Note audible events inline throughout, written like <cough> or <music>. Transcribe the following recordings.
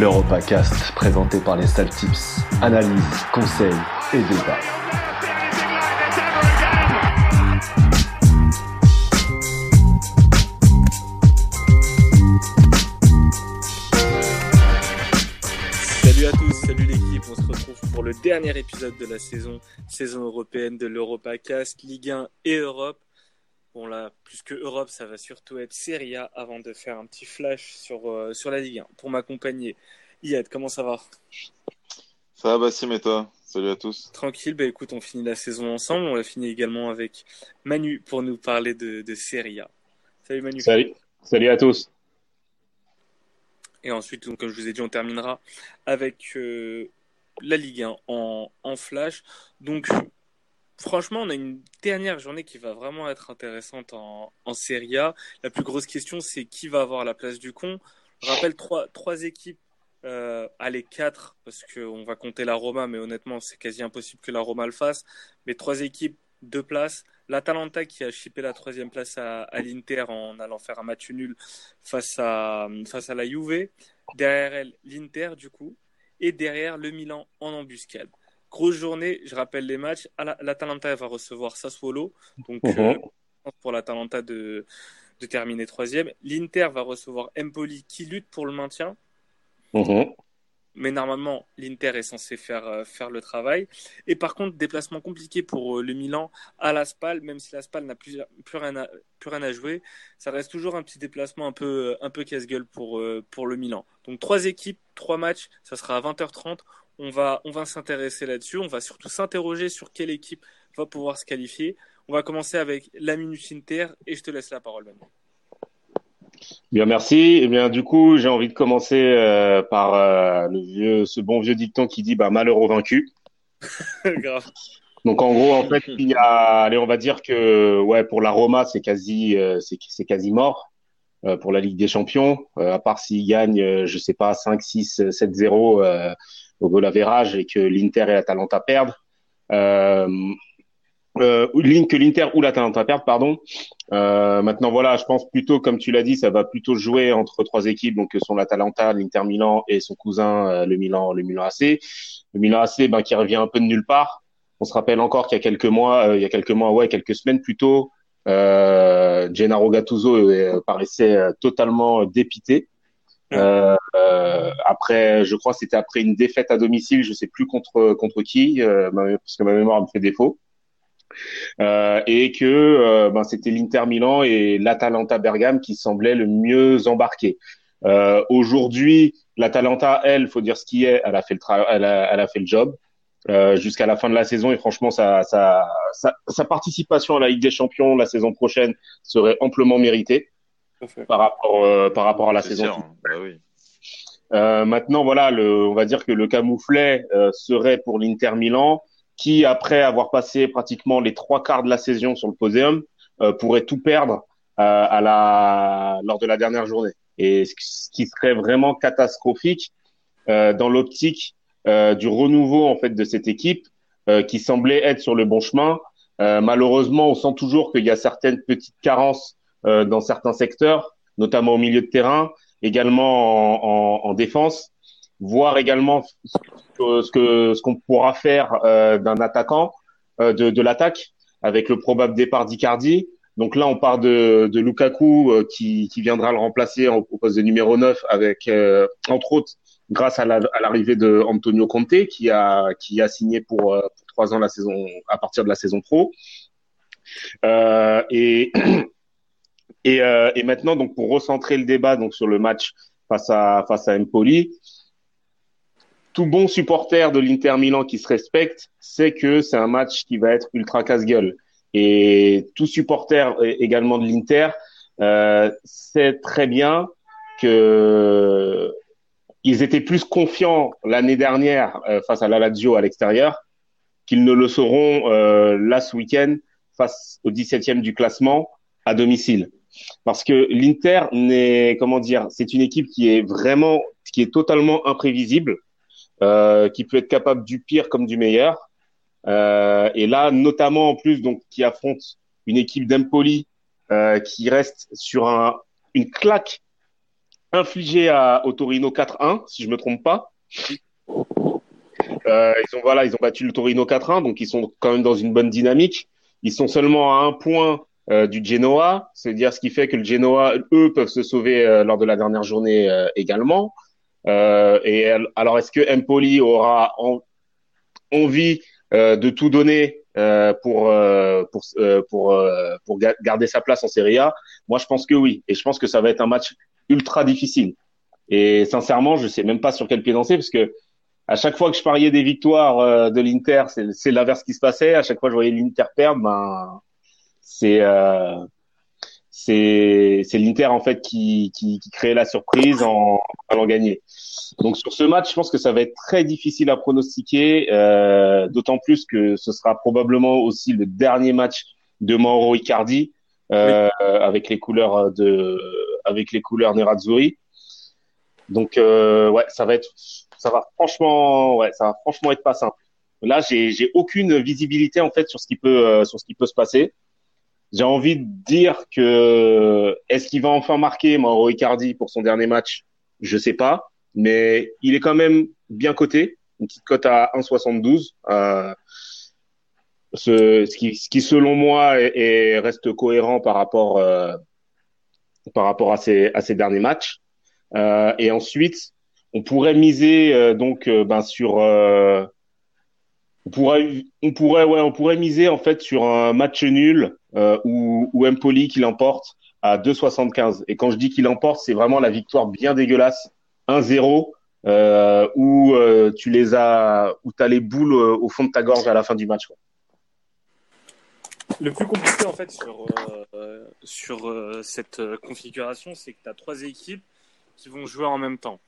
l'EuropaCast présenté par les Saltips. Analyse, conseils et débat. Dernier épisode de la saison, saison européenne de l'EuropaCast, Ligue 1 et Europe. Bon là, plus que Europe, ça va surtout être Serie A avant de faire un petit flash sur, euh, sur la Ligue 1. Pour m'accompagner, Yad, comment ça va? Ça va Bassim et toi? Salut à tous. Tranquille, bah écoute, on finit la saison ensemble. On la finit également avec Manu pour nous parler de, de Serie A. Salut Manu. Salut, salut à tous. Et ensuite, donc, comme je vous ai dit, on terminera avec euh, la Ligue 1 en, flash. Donc, franchement, on a une dernière journée qui va vraiment être intéressante en, en Serie A. La plus grosse question, c'est qui va avoir la place du con. Je rappelle trois, trois équipes, euh, allez, quatre, parce qu'on va compter la Roma, mais honnêtement, c'est quasi impossible que la Roma le fasse. Mais trois équipes, deux places. L'Atalanta qui a chippé la troisième place à, à l'Inter en allant faire un match nul face à, face à la Juve. Derrière elle, l'Inter, du coup. Et derrière, le Milan en embuscade. Grosse journée, je rappelle les matchs. L'Atalanta va recevoir Sassuolo, donc Mhm. euh, pour l'Atalanta de, de terminer troisième. L'Inter va recevoir Empoli qui lutte pour le maintien, Mhm. Mais normalement l'Inter est censé faire, euh, faire le travail. Et par contre, déplacement compliqué pour euh, le Milan à la Spal, même si la Spal n'a plus, plus, rien à, plus rien à jouer, ça reste toujours un petit déplacement un peu, un peu casse-gueule pour, euh, pour le Milan. Donc trois équipes, trois matchs, ça sera à 20h30. On va, on va s'intéresser là-dessus. On va surtout s'interroger sur quelle équipe va pouvoir se qualifier. On va commencer avec la Minute Inter et je te laisse la parole, Manu. Bien, merci. Eh bien, du coup, j'ai envie de commencer euh, par euh, le vieux, ce bon vieux dicton qui dit bah, malheur au vaincu. <laughs> Grave. Donc, en gros, en fait, il y a, allez, on va dire que ouais, pour la Roma, c'est quasi, euh, c'est, quasi mort pour la Ligue des Champions. À part s'ils gagnent, je sais pas, 5, 6, 7-0 euh, au goal average et que l'Inter et l'Atalanta perdent. Euh, euh, que l'Inter ou l'Atalanta perdent, pardon. Euh, maintenant, voilà, je pense plutôt, comme tu l'as dit, ça va plutôt jouer entre trois équipes, donc que sont l'Atalanta, l'Inter Milan et son cousin, euh, le Milan, le Milan AC. Le Milan AC, ben, qui revient un peu de nulle part. On se rappelle encore qu'il y a quelques mois, euh, il y a quelques mois, ouais, quelques semaines plus tôt, euh, Gennaro Gattuso euh, paraissait euh, totalement dépité. Euh, euh, après, je crois, c'était après une défaite à domicile, je sais plus contre contre qui, euh, parce que ma mémoire me fait défaut. Euh, et que euh, ben, c'était l'Inter Milan et l'Atalanta Bergame qui semblaient le mieux embarqués. Euh, Aujourd'hui, l'Atalanta, elle, faut dire ce qui est, elle a fait le tra- elle a, elle a fait le job euh, jusqu'à la fin de la saison et franchement, sa, sa, sa, sa participation à la Ligue des Champions la saison prochaine serait amplement méritée par rapport euh, par rapport à la saison. sûr, hein. Bah oui. Euh, maintenant, voilà, le, on va dire que le camouflet euh, serait pour l'Inter Milan, qui après avoir passé pratiquement les trois quarts de la saison sur le podium, euh, pourrait tout perdre euh, à la lors de la dernière journée. Et ce qui- serait vraiment catastrophique euh, dans l'optique euh, du renouveau en fait de cette équipe euh, qui semblait être sur le bon chemin. Euh, malheureusement, on sent toujours qu'il y a certaines petites carences dans certains secteurs, notamment au milieu de terrain également en, en, en défense, voir également ce que ce qu'on pourra faire euh, d'un attaquant euh, de, de l'attaque avec le probable départ d'Icardi. Donc là, on part de, de Lukaku euh, qui, qui viendra le remplacer au, au poste de numéro 9 avec euh, entre autres grâce à la- l'arrivée de Antonio Conte qui a qui a signé pour, euh, pour trois ans la saison à partir de la saison pro. Euh, et et, et maintenant, donc pour recentrer le débat donc sur le match face à face à Empoli, tout bon supporter de l'Inter Milan qui se respecte sait que c'est un match qui va être ultra casse-gueule. Et tout supporter également de l'Inter euh, sait très bien que ils étaient plus confiants l'année dernière euh, face à la Lazio à l'extérieur qu'ils ne le seront euh, là ce week-end face au 17e du classement à domicile parce que l'Inter n'est comment dire, c'est une équipe qui est vraiment, qui est totalement imprévisible. Euh, qui peut être capable du pire comme du meilleur. Euh, et là, notamment en plus, donc qui affronte une équipe d'Empoli euh, qui reste sur un, une claque infligée à, au Torino 4-1, si je me trompe pas. Euh, ils ont voilà, ils ont battu le Torino 4-1, donc ils sont quand même dans une bonne dynamique. Ils sont seulement à un point euh, du Genoa, c'est-à-dire ce qui fait que le Genoa, eux, peuvent se sauver euh, lors de la dernière journée également. Et alors, est-ce que Empoli aura envie de tout donner pour pour pour pour garder sa place en Serie A? Moi, je pense que oui, et je pense que ça va être un match ultra difficile. Et sincèrement, je sais même pas sur quel pied danser parce que à chaque fois que je pariais des victoires de l'Inter, c'est l'inverse qui se passait. À chaque fois que je voyais l'Inter perdre, ben c'est euh, c'est c'est l'Inter en fait qui, qui, qui crée la surprise en allant gagner. Donc sur ce match, je pense que ça va être très difficile à pronostiquer, euh, d'autant plus que ce sera probablement aussi le dernier match de Mauro Icardi euh, avec les couleurs de avec les couleurs Nerazzurri. Donc euh, ouais, ça va être ça va franchement ouais, ça va franchement être pas simple. Là, j'ai j'ai aucune visibilité en fait sur ce qui peut euh, sur ce qui peut se passer. J'ai envie de dire que est-ce qu'il va enfin marquer Mauro Icardi pour son dernier match? Je sais pas, mais il est quand même bien coté, une petite cote à 1,72. Euh, ce, ce, qui, ce qui selon moi est, reste cohérent par rapport euh, par rapport à ces à derniers matchs. Euh, et ensuite, on pourrait miser euh, donc euh, ben sur euh, on pourrait, on pourrait, ouais, on pourrait miser en fait sur un match nul euh, ou, ou Empoli qui l'emporte à 2,75. Et quand je dis qu'il l'emporte, c'est vraiment la victoire bien dégueulasse, 1-0, euh, où euh, tu les as, où t'as les boules euh, au fond de ta gorge à la fin du match. Quoi. Le plus compliqué en fait sur euh, sur euh, cette configuration, c'est que tu as trois équipes qui vont jouer en même temps.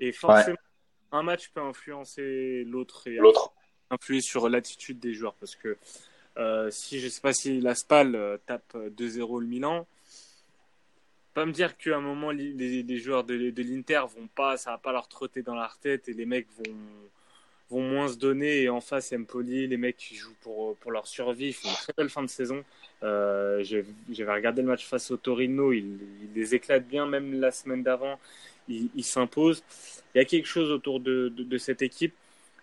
Et forcément, ouais. un match peut influencer l'autre et l'autre influer sur l'attitude des joueurs parce que euh, si je sais pas si la Spal euh, tape 2-0 le Milan, pas me dire qu'à un moment les, joueurs de, de l'Inter vont pas, ça va pas leur trotter dans leur tête et les mecs vont vont moins se donner et en face Empoli, les mecs qui jouent pour pour leur survie, ils font une très belle fin de saison. Euh, J'avais regardé le match face au Torino, ils, les éclatent bien, même la semaine d'avant, ils il s'imposent. Il y a quelque chose autour de cette équipe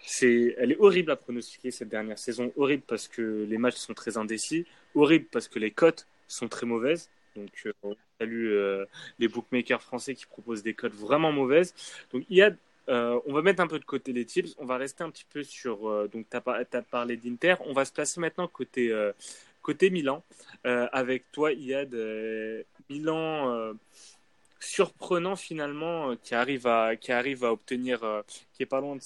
c'est, elle est horrible à pronostiquer cette dernière saison. Horrible parce que les matchs sont très indécis. Horrible parce que les cotes sont très mauvaises. Donc, euh, on salue euh, les bookmakers français qui proposent des cotes vraiment mauvaises. Donc, il euh, on va mettre un peu de côté les tips. On va rester un petit peu sur. Euh, donc, tu as, parlé d'Inter. On va se placer maintenant côté, côté Milan. avec toi, Iad. Milan surprenant finalement qui arrive à qui arrive à obtenir euh, qui est pas loin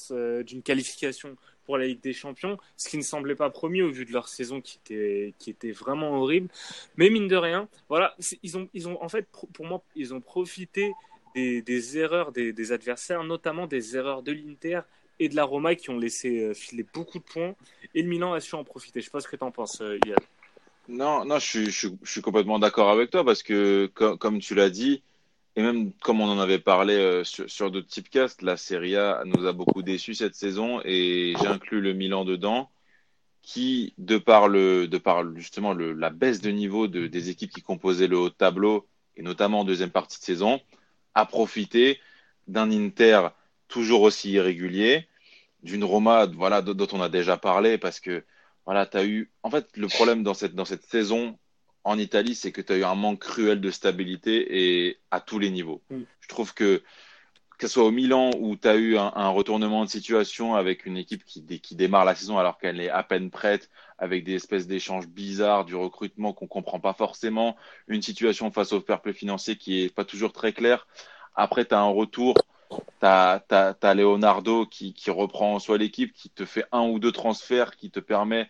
d'une qualification pour la Ligue des Champions, ce qui ne semblait pas promis au vu de leur saison qui était qui était vraiment horrible. Mais mine de rien, voilà, ils ont ils ont en fait pour moi ils ont profité des, erreurs des, adversaires, notamment des erreurs de l'Inter et de la Roma qui ont laissé filer beaucoup de points et le Milan a su en profiter. Je sais pas ce que tu en penses, Yann. Non, non, je suis, je suis, complètement d'accord avec toi parce que, comme tu l'as dit, et même comme on en avait parlé euh, sur, sur d'autres typecasts, la Serie A nous a beaucoup déçus cette saison et j'inclus le Milan dedans, qui, de par, le, de par justement la baisse de niveau de, des équipes qui composaient le haut de tableau, et notamment en deuxième partie de saison, a profité d'un Inter toujours aussi irrégulier, d'une Roma voilà, dont on a déjà parlé, parce que voilà, tu as eu. En fait, le problème dans cette, dans cette saison, en Italie, c'est que tu as eu un manque cruel de stabilité et à tous les niveaux. Mm. Je trouve que que ce soit au Milan où tu as eu un, un, retournement de situation avec une équipe qui, qui démarre la saison alors qu'elle est à peine prête, avec des espèces d'échanges bizarres, du recrutement qu'on comprend pas forcément, une situation face au fair play financier qui est pas toujours très claire. Après, tu as un retour, tu as, as, as, Leonardo qui, qui reprend soit l'équipe, qui te fait un ou deux transferts qui te permet,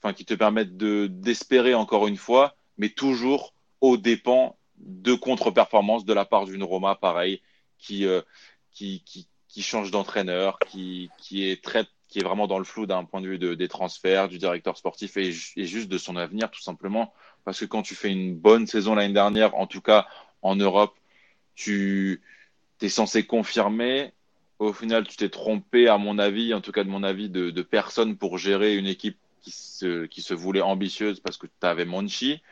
enfin, qui te permettent de d'espérer encore une fois mais toujours aux dépens de contre-performances de la part d'une Roma, pareil, qui, euh, qui, qui, qui, change d'entraîneur, qui, qui, est très, qui est vraiment dans le flou d'un point de vue de, des transferts, du directeur sportif et, juste de son avenir, tout simplement. Parce que quand tu fais une bonne saison l'année dernière, en tout cas en Europe, tu es censé confirmer au final, tu t'es trompé, à mon avis, en tout cas de mon avis, de personne pour gérer une équipe qui se, voulait ambitieuse parce que tu avais Monchi.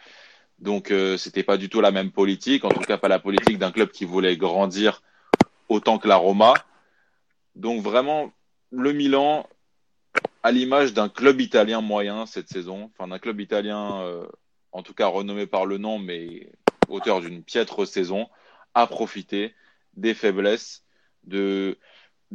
Donc, euh, c'était pas du tout la même politique, en tout cas pas la politique d'un club qui voulait grandir autant que la Roma. Donc, vraiment, le Milan, à l'image d'un club italien moyen cette saison, enfin d'un club italien, euh, en tout cas renommé par le nom, mais auteur d'une piètre saison, a profité des faiblesses de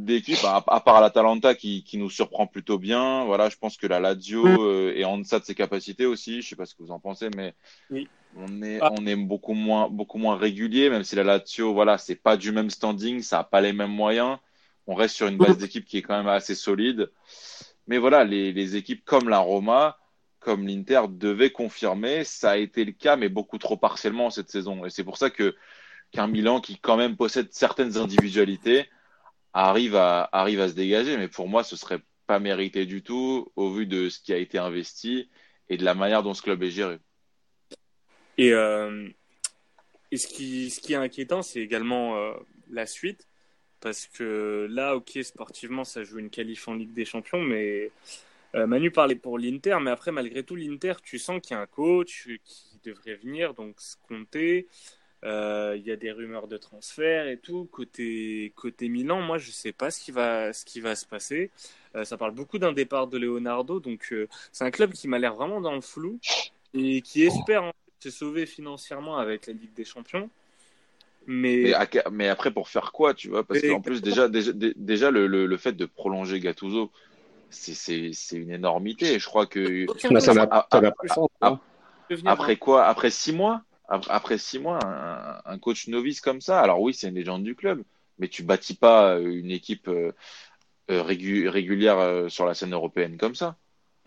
d'équipes, à, à, part l'Atalanta qui, qui nous surprend plutôt bien. Voilà, je pense que la Lazio euh, est en deçà de ses capacités aussi. Je sais pas ce que vous en pensez, mais oui. on est Ah. on est beaucoup moins beaucoup moins régulier, même si la Lazio, voilà, c'est pas du même standing, ça a pas les mêmes moyens. On reste sur une base d'équipe qui est quand même assez solide. Mais voilà, les, les équipes comme la Roma, comme l'Inter devaient confirmer. Ça a été le cas, mais beaucoup trop partiellement cette saison. Et c'est pour ça que qu'un Milan qui quand même possède certaines individualités arrive à, arrive à se dégager. Mais pour moi, ce serait pas mérité du tout au vu de ce qui a été investi et de la manière dont ce club est géré. Et, euh, et ce, qui, ce qui est inquiétant, c'est également euh, la suite. Parce que là, ok, sportivement, ça joue une qualif en Ligue des Champions, mais euh, Manu parlait pour l'Inter, mais après, malgré tout, l'Inter, tu sens qu'il y a un coach qui devrait venir, donc se compter. Euh, Il y a des rumeurs de transfert et tout. Côté, côté Milan, moi, je sais pas ce qui va, ce qui va se passer. Euh, ça parle beaucoup d'un départ de Leonardo, donc euh, c'est un club qui m'a l'air vraiment dans le flou et qui espère en fait, se sauver financièrement avec la Ligue des Champions. Mais, Mais, après, pour faire quoi, tu vois? Parce qu'en plus, déjà, déjà, dé- déjà le, le, le fait de prolonger Gattuso, c'est- c'est c'est une énormité. Je crois que ça hein. après hein. quoi? Après six mois? Après, six mois, un, coach novice comme ça, alors oui, c'est une légende du club, mais tu bâtis pas une équipe euh, euh, régu- régulière euh, sur la scène européenne comme ça.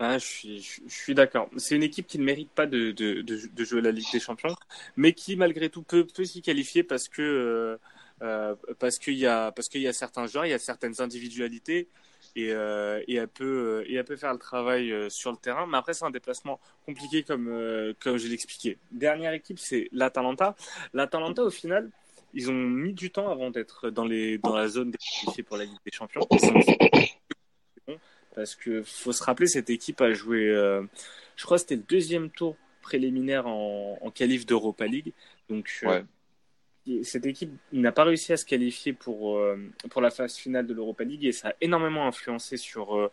Ah, je suis, d'accord. C'est une équipe qui ne mérite pas de, de, de, jouer la Ligue des Champions, mais qui malgré tout peut, s'y qualifier parce que euh, euh, parce qu'il y a parce qu'il y a certains joueurs, il y a certaines individualités et euh, et elle peut euh, et elle peut faire le travail euh, sur le terrain. Mais après c'est un déplacement compliqué comme euh, comme je l'expliquais. Dernière équipe c'est l'Atalanta. L'Atalanta au final ils ont mis du temps avant d'être dans la zone des pour la Ligue des Champions. Parce que faut se rappeler cette équipe a joué euh, je crois c'était le deuxième tour préliminaire en, en qualif d'Europa League donc. Et cette équipe n'a pas réussi à se qualifier pour euh, pour la phase finale de l'Europa League et ça a énormément influencé sur euh,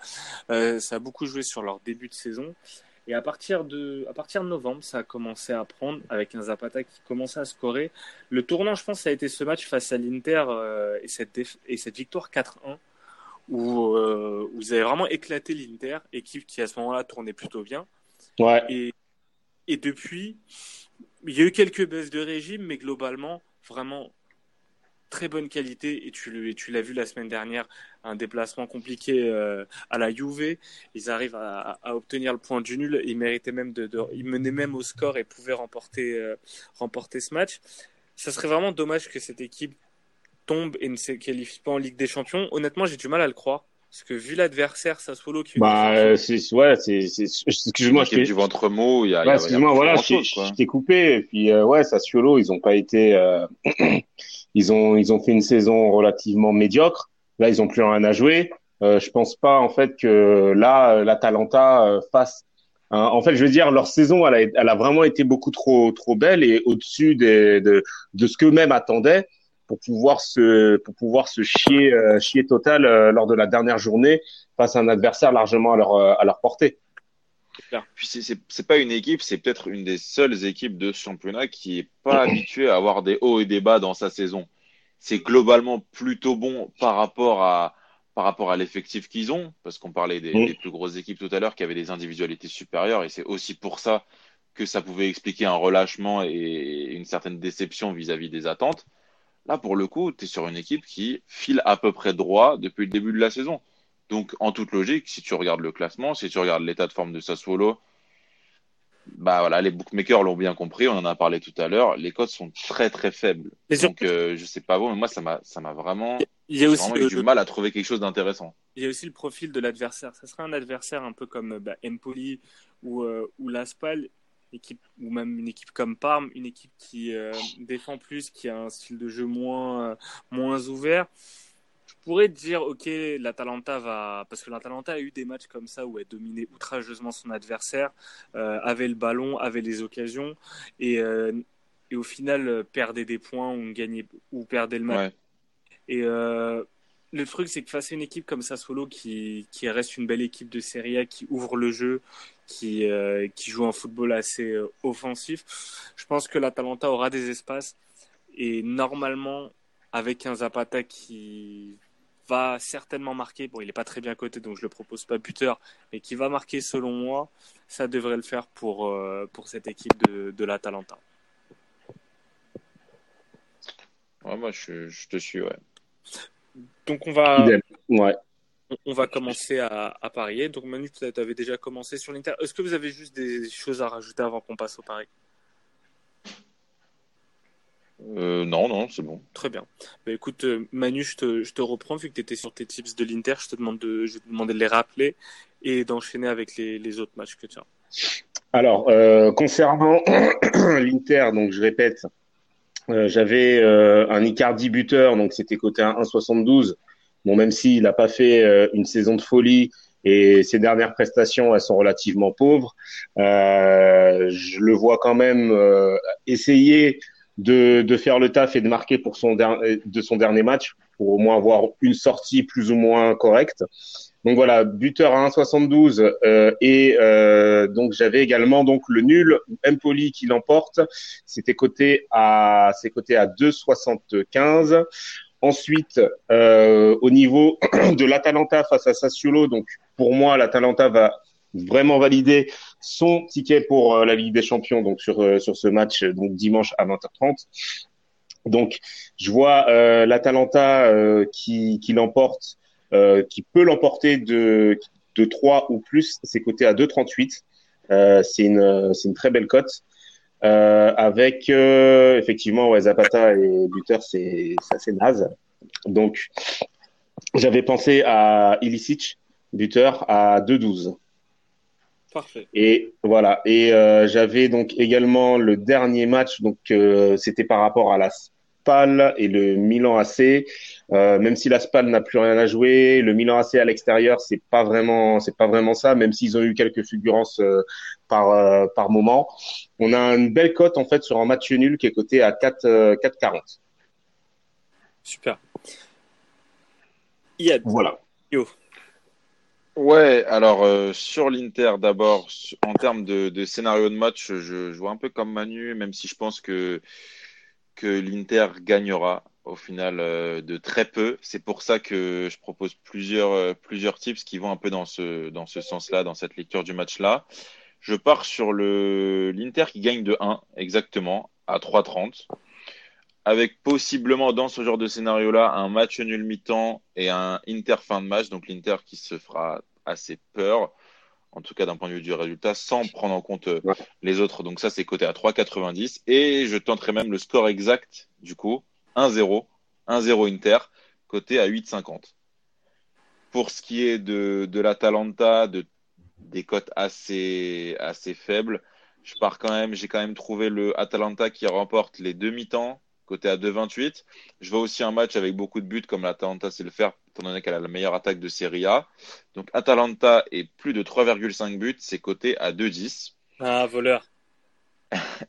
euh, ça a beaucoup joué sur leur début de saison et à partir de à partir de novembre ça a commencé à prendre avec un Zapata qui commençait à scorer le tournant je pense ça a été ce match face à l'Inter euh, et cette et cette victoire 4-1 où, euh, où ils avaient vraiment éclaté l'Inter, équipe qui à ce moment-là tournait plutôt bien. Ouais. Et, et depuis, il y a eu quelques baisses de régime, mais globalement, vraiment très bonne qualité. Et tu, l'as vu la semaine dernière, un déplacement compliqué euh, à la Juve. Ils arrivent à, à obtenir le point du nul. Ils méritaient même de, de- ils menaient même au score et pouvaient remporter, euh, remporter ce match. Ça serait vraiment dommage que cette équipe tombe et ne se qualifie pas en Ligue des Champions. Honnêtement, j'ai du mal à le croire. Parce que vu l'adversaire Sassuolo qui Bah, euh, c'est, ouais, c'est, c'est, excuse-moi, je du ventre mou, il y a, a excuse-moi, voilà, je, t'ai coupé. Et puis, euh, ouais, Sassuolo, ils ont pas été, euh, <clears throat> ils ont, ils ont fait une saison relativement médiocre. Là, ils ont plus rien à jouer. Euh, je pense pas, en fait, que là, euh, l'Atalanta euh, fasse. un- en fait, je veux dire, leur saison, elle a, elle a vraiment été beaucoup trop, trop belle et au-dessus des, de, de ce qu'eux-mêmes attendaient pour pouvoir se, pour pouvoir se chier, euh, chier total euh, lors de la dernière journée face à un adversaire largement à leur, euh, à leur portée. Puis c'est- pas une équipe, c'est peut-être une des seules équipes de ce championnat qui est pas <clears throat> habituée à avoir des hauts et des bas dans sa saison. C'est globalement plutôt bon par rapport à par rapport à l'effectif qu'ils ont, parce qu'on parlait des, Mm. des plus grosses équipes tout à l'heure qui avaient des individualités supérieures, et c'est aussi pour ça que ça pouvait expliquer un relâchement et une certaine déception vis-à-vis des attentes. Là, pour le coup, tu es sur une équipe qui file à peu près droit depuis le début de la saison. Donc, en toute logique, si tu regardes le classement, si tu regardes l'état de forme de Sassuolo, bah voilà, les bookmakers l'ont bien compris, on en a parlé tout à l'heure, les cotes sont très très faibles. Et Donc, surtout, euh, je sais pas vous, mais moi, ça m'a ça m'a vraiment, il y a j'ai aussi vraiment le, eu du mal à trouver quelque chose d'intéressant. il y a aussi le profil de l'adversaire. Ça serait un adversaire un peu comme bah, Empoli ou, euh, ou Laspal, équipe, ou même une équipe comme Parme, une équipe qui euh, défend plus, qui a un style de jeu moins, euh, moins ouvert. pourrais te dire, ok, l'Atalanta va, parce que l'Atalanta a eu des matchs comme ça où elle dominait outrageusement son adversaire, euh, avait le ballon, avait les occasions, et, et au final perdait des points ou gagnait ou perdait le match. Ouais. Et euh, le truc, c'est que face à une équipe comme Sassuolo qui, qui reste une belle équipe de Serie A, qui ouvre le jeu, qui, euh, joue un football assez euh, offensif, je pense que l'Atalanta aura des espaces. Et normalement, avec un Zapata qui va certainement marquer, bon, il n'est pas très bien coté, donc je le propose pas buteur, mais qui va marquer selon moi, ça devrait le faire pour, euh, cette équipe de, l'Atalanta. Ouais, moi, je te suis, ouais. Donc on va, Idem. Ouais. on- on va commencer à, à parier. Donc Manu, tu avais déjà commencé sur l'Inter. Est-ce que vous avez juste des choses à rajouter avant qu'on passe au pari? Euh, non, non, c'est bon. Très bien. Bah, écoute, euh, Manu, je te, je te reprends vu que tu étais sur tes tips de l'Inter. Je te demande de, je vais te demander de les rappeler et d'enchaîner avec les, les autres matchs que tu as. Alors, euh, concernant <clears throat> l'Inter, donc je répète, euh, j'avais euh, un Icardi buteur, donc c'était côté à 1,72. Bon, même s'il n'a pas fait euh, une saison de folie et ses dernières prestations, elles sont relativement pauvres, euh, je le vois quand même euh, essayer de, de faire le taf et de marquer pour son de son dernier match, pour au moins avoir une sortie plus ou moins correcte. Donc voilà, buteur à 1,72 euh, et euh, donc j'avais également donc le nul Empoli qui l'emporte. C'était coté à c'est coté à 2,75. Ensuite, euh, au niveau <clears throat> de l'Atalanta face à Sassuolo, donc pour moi l'Atalanta va vraiment valider son ticket pour euh, la Ligue des Champions donc sur euh, sur ce match donc dimanche à 20h30. Donc je vois euh, l'Atalanta qui qui l'emporte qui peut l'emporter de, de 3 ou plus, c'est coté à 2,38. Euh, c'est une, c'est une très belle cote. Euh, avec euh, effectivement ouais, Zapata et buteur, c'est c'est assez naze. Donc j'avais pensé à Ilicic, buteur à 2,12. Parfait. Et voilà. Et euh, j'avais donc également le dernier match. Donc euh, c'était par rapport à la Spal et le Milan AC. Euh, même si la Spal n'a plus rien à jouer, le Milan AC à l'extérieur, c'est pas vraiment, c'est pas vraiment ça. Même s'ils ont eu quelques fulgurances euh, par euh, par moment, on a une belle cote en fait sur un match nul qui est coté à 4 euh, 4,40. Super. Yad, Voilà. yo. Ouais, alors euh, sur l'Inter d'abord, en termes de, de scénario de match, je, je vois un peu comme Manu, même si je pense que, que l'Inter gagnera au final euh, de très peu. C'est pour ça que je propose plusieurs, euh, plusieurs tips qui vont un peu dans ce, dans ce sens-là, dans cette lecture du match-là. Je pars sur le l'Inter qui gagne de 1 exactement à 3,30 avec possiblement dans ce genre de scénario-là un match nul mi-temps et un Inter fin de match, donc l'Inter qui se fera assez peur, en tout cas d'un point de vue du résultat, sans prendre en compte euh, Ouais. les autres. Donc ça, c'est coté à 3,90 et je tenterai même le score exact du coup, 1-0, 1-0 Inter, coté à 8,50. Pour ce qui est de, de l'Atalanta, de, des cotes assez, assez faibles, je pars quand même, j'ai quand même trouvé le Atalanta qui remporte les deux mi-temps, côté à 2,28. Je vois aussi un match avec beaucoup de buts comme l'Atalanta sait le faire, étant donné qu'elle a la meilleure attaque de Serie A. Donc Atalanta est plus de 3,5 buts, c'est coté à 2,10. Ah, voleur.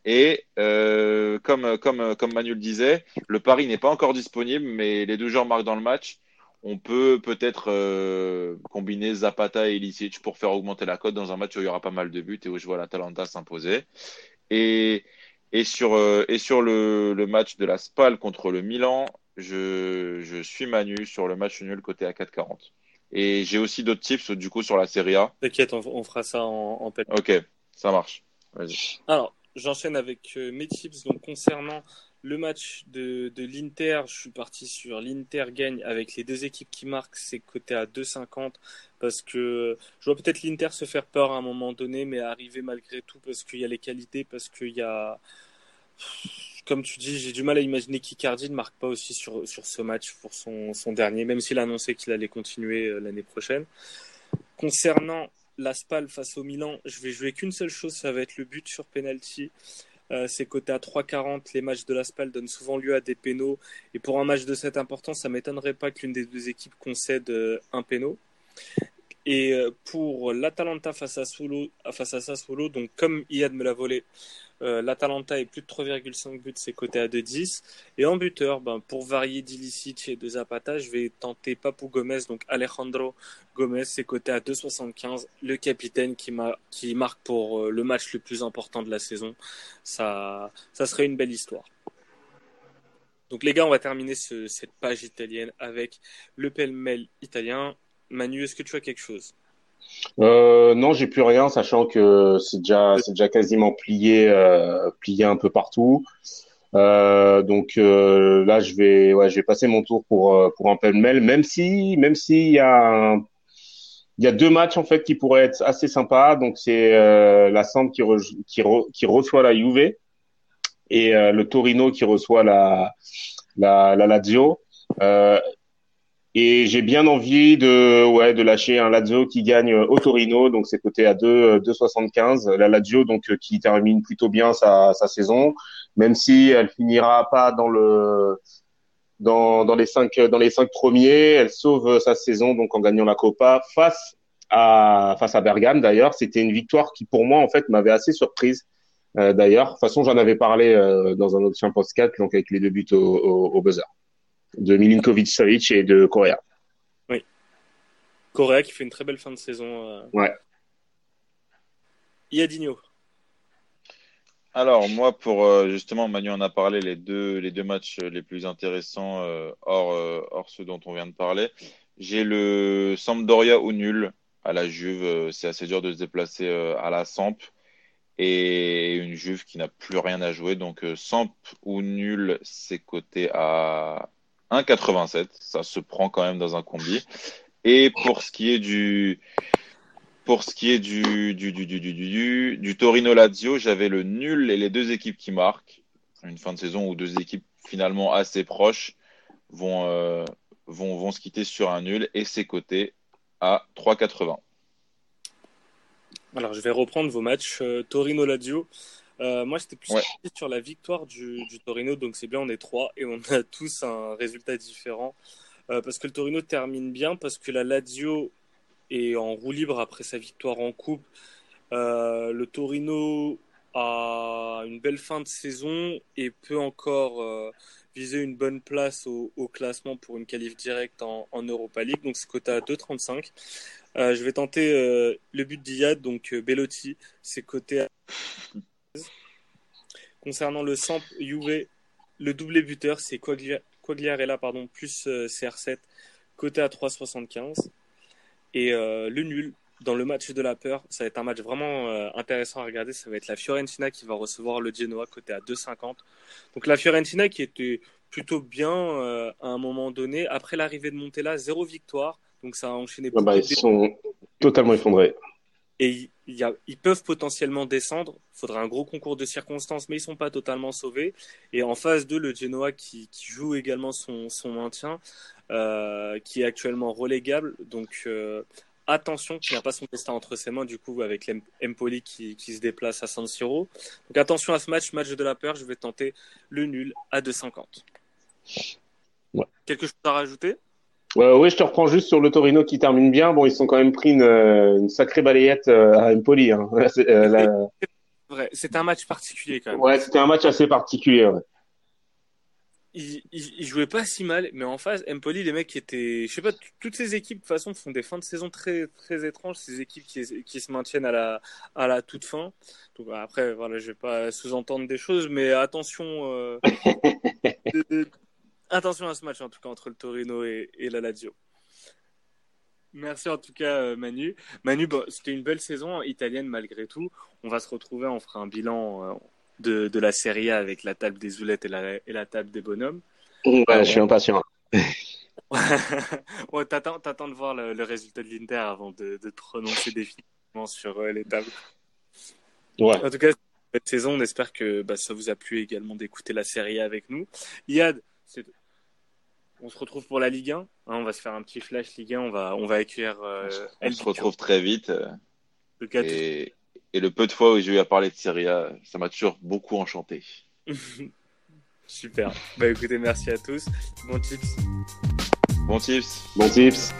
Et euh, comme, comme, comme Manu le disait, le pari n'est pas encore disponible, mais les deux joueurs marquent dans le match. On peut peut-être euh, combiner Zapata et Ilicic pour faire augmenter la cote dans un match où il y aura pas mal de buts et où je vois l'Atalanta s'imposer. Et, et sur, euh, et sur le, le match de la Spal contre le Milan, je, je suis Manu sur le match nul côté à 4,40. Et j'ai aussi d'autres tips du coup sur la Serie A. T'inquiète, on, on fera ça en, en pelle. Ok, ça marche. Vas-y. Alors, j'enchaîne avec euh, mes tips. Donc, concernant le match de, de l'Inter, je suis parti sur l'Inter gagne avec les deux équipes qui marquent. C'est coté à 2,50 parce que je vois peut-être l'Inter se faire peur à un moment donné, mais arriver malgré tout parce qu'il y a les qualités, parce qu'il y a. Comme tu dis, j'ai du mal à imaginer qu'Icardi ne marque pas aussi sur, sur ce match pour son, son dernier, même s'il a annoncé qu'il allait continuer euh, l'année prochaine. Concernant la Spal face au Milan, je vais jouer qu'une seule chose, ça va être le but sur penalty. Euh, c'est coté à 3,40. Les matchs de la SPAL donnent souvent lieu à des pénaux. Et pour un match de cette importance, ça m'étonnerait pas qu'une des deux équipes concède euh, un pénaux. Et euh, pour l'Atalanta face à Sassuolo, face à donc comme Iad me l'a volé, L'Atalanta est plus de 3,5 buts, c'est coté à 2,10. Et en buteur, ben, pour varier d'Ilicic et de Zapata, je vais tenter Papou Gomez, donc Alejandro Gomez, c'est coté à 2,75. Le capitaine qui, marque pour euh, le match le plus important de la saison. Ça, ça serait une belle histoire. Donc les gars, on va terminer cette page italienne avec le pêle-mêle italien. Manu, est-ce que tu as quelque chose? Euh, non, j'ai plus rien, sachant que c'est déjà, c'est déjà quasiment plié, euh, plié un peu partout. Euh, donc euh, là, je vais, ouais, je vais passer mon tour pour euh, pour un pêle-mêle, même si, même si il y a, il y a deux matchs en fait qui pourraient être assez sympas. Donc c'est la Samp qui, qui, qui reçoit la Juve et le Torino qui reçoit la la, la Lazio. Euh, et j'ai bien envie de, ouais, de lâcher un Lazio qui gagne au Torino, donc c'est coté à 2, 2,75. La Lazio, donc, euh, qui termine plutôt bien sa, sa saison, même si elle finira pas dans le, dans, dans les cinq, dans les cinq premiers, elle sauve sa saison, donc, en gagnant la Copa face à, face à Bergame, d'ailleurs. C'était une victoire qui, pour moi, en fait, m'avait assez surprise. Euh, d'ailleurs, de toute façon, j'en avais parlé euh, dans un autre Champions 4, donc avec les deux buts au, au buzzer de Milinkovic-Savic et de Correa. Oui. Correa qui fait une très belle fin de saison. Euh... Ouais. Iadinho. Alors moi pour euh, justement Manu en a parlé les deux les deux matchs les plus intéressants euh, hors euh, hors ceux dont on vient de parler. J'ai le Sampdoria ou nul à la Juve, c'est assez dur de se déplacer à la Samp et une Juve qui n'a plus rien à jouer donc Samp ou nul c'est coté à 1,87. Ça se prend quand même dans un combi. Et pour ce qui est du, pour ce qui est du, du, du, du, du, du, Torino Lazio, j'avais le nul et les deux équipes qui marquent. Une fin de saison où deux équipes finalement assez proches vont, euh, se quitter sur un nul et c'est coté à 3,80. Alors, je vais reprendre vos matchs. Euh, Torino-Lazio, euh, moi, j'étais plus ouais. sur la victoire du, du Torino, donc c'est bien, on est trois et on a <laughs> tous un résultat différent. Euh, parce que le Torino termine bien, parce que la Lazio est en roue libre après sa victoire en coupe. Euh, le Torino a une belle fin de saison et peut encore viser une bonne place au, au, classement pour une qualif directe en, en Europa League. Donc c'est coté à 2,35. Euh, je vais tenter le but d'Iyad, donc Bellotti, c'est coté à <laughs> Concernant le sample UV, le doublé buteur, c'est Quagliarella pardon, plus euh, CR7, côté à 3,75. Et euh, le nul, dans le match de la peur, ça va être un match vraiment euh, intéressant à regarder. Ça va être la Fiorentina qui va recevoir le Genoa, côté à 2,50. Donc la Fiorentina qui était plutôt bien euh, à un moment donné. Après l'arrivée de Montella, zéro victoire. Donc ça a enchaîné. Ah bah, ils sont totalement effondrés. Et il y a, ils peuvent potentiellement descendre. Il faudra un gros concours de circonstances, mais ils sont pas totalement sauvés. Et en phase 2, le Genoa qui, qui joue également son, son maintien, euh, qui est actuellement relégable. Donc euh, attention, qui n'a pas son destin entre ses mains, du coup, avec l'Empoli qui, qui se déplace à San Siro. Donc attention à ce match, match de la peur. Je vais tenter le nul à 2,50. Ouais. Quelque chose à rajouter? Euh, oui, je te reprends juste sur le Torino qui termine bien. Bon, ils sont quand même pris une, une sacrée balayette euh, à Empoli. Hein. <laughs> Euh, la... c'était un match particulier quand même. Ouais, c'était un match assez particulier. Ouais. Ils, ils, ils, jouaient pas si mal, mais en face, Empoli, les mecs qui étaient, je sais pas, toutes ces équipes de toute façon font des fins de saison très très étranges. Ces équipes qui, qui se maintiennent à la à la toute fin. Donc après, voilà, je vais pas sous-entendre des choses, mais attention. Euh, <laughs> attention à ce match en tout cas entre le Torino et, et la Lazio. Merci en tout cas euh, Manu. Manu, bon, c'était une belle saison italienne malgré tout. On va se retrouver, on fera un bilan euh, de, de, la Serie A avec la table des zoulettes et la, et la table des bonhommes. Ouais, euh, je suis impatient. <laughs> ouais, t'attends, t'attends de voir le, le résultat de l'Inter avant de, de te prononcer définitivement sur euh, les tables. Ouais. En tout cas, cette saison, on espère que bah, ça vous a plu également d'écouter la Serie A avec nous. Yad, c'est on se retrouve pour la Ligue 1. Hein, on va se faire un petit flash Ligue 1. On va, on va accueillir. Euh, on se, retrouve très vite. Euh, et, le peu de fois où j'ai eu à parler de Serie A, ça m'a toujours beaucoup enchanté. <laughs> Super. Bah écoutez, merci à tous. Bon tips. Bon tips. Bon tips.